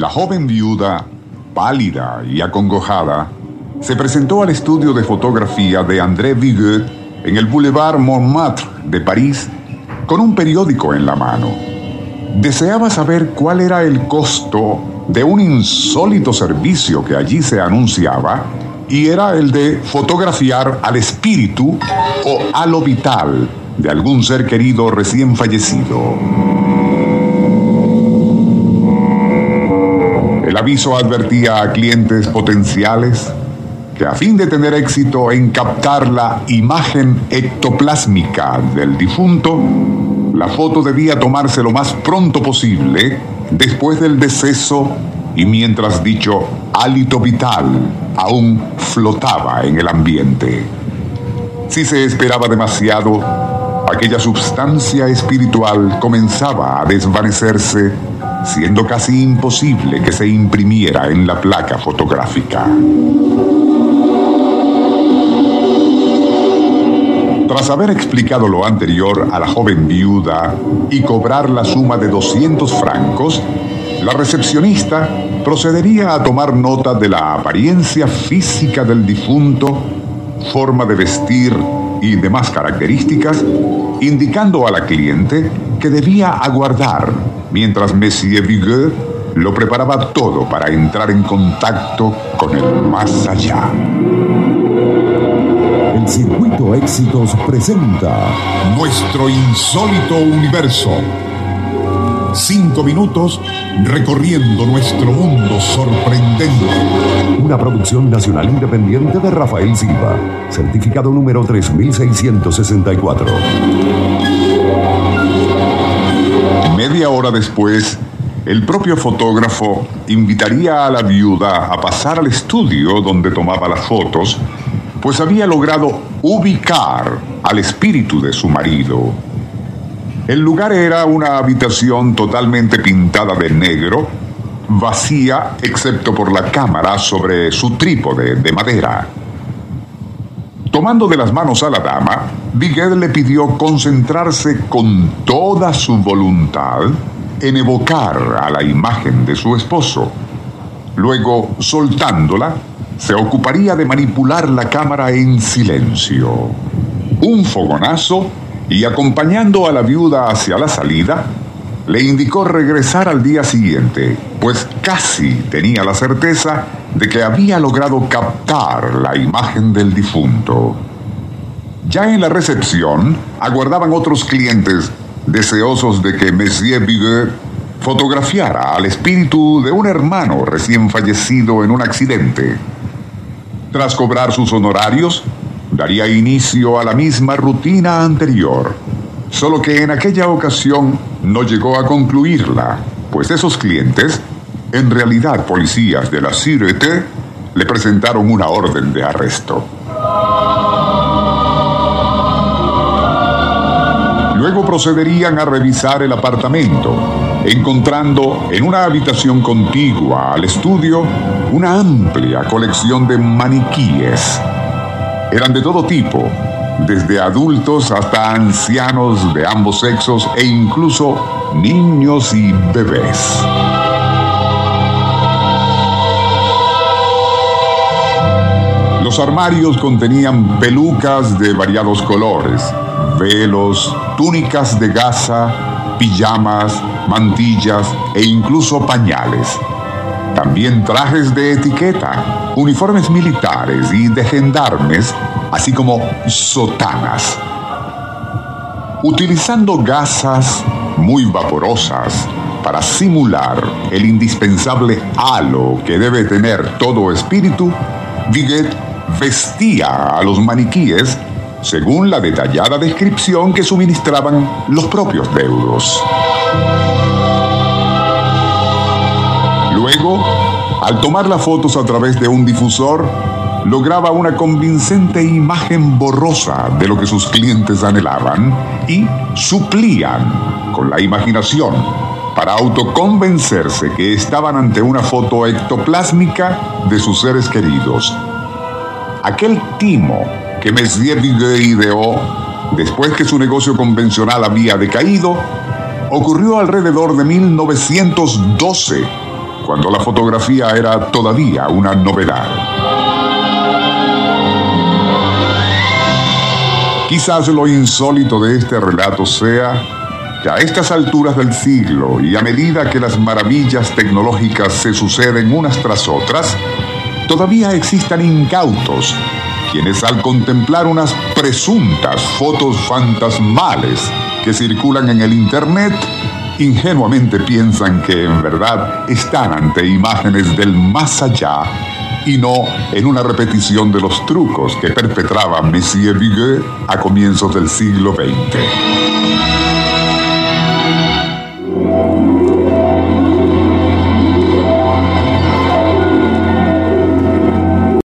La joven viuda, pálida y acongojada, se presentó al estudio de fotografía de André Viguet en el Boulevard Montmartre de París con un periódico en la mano. Deseaba saber cuál era el costo de un insólito servicio que allí se anunciaba y era el de fotografiar al espíritu o a lo vital de algún ser querido recién fallecido. El aviso advertía a clientes potenciales que a fin de tener éxito en captar la imagen ectoplásmica del difunto, la foto debía tomarse lo más pronto posible después del deceso y mientras dicho hálito vital aún flotaba en el ambiente. Si se esperaba demasiado, aquella sustancia espiritual comenzaba a desvanecerse, siendo casi imposible que se imprimiera en la placa fotográfica. Tras haber explicado lo anterior a la joven viuda y cobrar la suma de 200 francos, la recepcionista procedería a tomar nota de la apariencia física del difunto, forma de vestir y demás características, indicando a la cliente que debía aguardar mientras Monsieur Vigueux lo preparaba todo para entrar en contacto con el más allá. El Circuito Éxitos presenta Nuestro insólito universo. Cinco minutos recorriendo nuestro mundo sorprendente. Una producción nacional independiente de Rafael Silva. Certificado número 3664. Media hora después, el propio fotógrafo invitaría a la viuda a pasar al estudio donde tomaba las fotos, pues había logrado ubicar al espíritu de su marido. El lugar era una habitación totalmente pintada de negro, vacía excepto por la cámara sobre su trípode de madera. Tomando de las manos a la dama, Viguet le pidió concentrarse con toda su voluntad en evocar a la imagen de su esposo. Luego, soltándola, se ocuparía de manipular la cámara en silencio. Un fogonazo y acompañando a la viuda hacia la salida, le indicó regresar al día siguiente, pues casi tenía la certeza de que había logrado captar la imagen del difunto. Ya en la recepción aguardaban otros clientes deseosos de que Monsieur Biguet fotografiara al espíritu de un hermano recién fallecido en un accidente. Tras cobrar sus honorarios, daría inicio a la misma rutina anterior, solo que en aquella ocasión no llegó a concluirla, pues esos clientes, en realidad policías de la Sûreté, le presentaron una orden de arresto. Luego procederían a revisar el apartamento, encontrando en una habitación contigua al estudio una amplia colección de maniquíes eran de todo tipo, desde adultos hasta ancianos de ambos sexos e incluso niños y bebés. Armarios contenían pelucas de variados colores, velos, túnicas de gasa, pijamas, mantillas e incluso pañales. También trajes de etiqueta, uniformes militares y de gendarmes, así como sotanas. Utilizando gasas muy vaporosas para simular el indispensable halo que debe tener todo espíritu, Viguet vestía a los maniquíes según la detallada descripción que suministraban los propios deudos. Luego, al tomar las fotos a través de un difusor, lograba una convincente imagen borrosa de lo que sus clientes anhelaban y suplían con la imaginación para autoconvencerse que estaban ante una foto ectoplásmica de sus seres queridos. Aquel timo que Messier ideó después que su negocio convencional había decaído ocurrió alrededor de 1912 cuando la fotografía era todavía una novedad. Quizás lo insólito de este relato sea que a estas alturas del siglo y a medida que las maravillas tecnológicas se suceden unas tras otras, todavía existan incautos quienes al contemplar unas presuntas fotos fantasmales que circulan en el Internet, ingenuamente piensan que en verdad están ante imágenes del más allá y no en una repetición de los trucos que perpetraba Monsieur Vigueux a comienzos del siglo XX.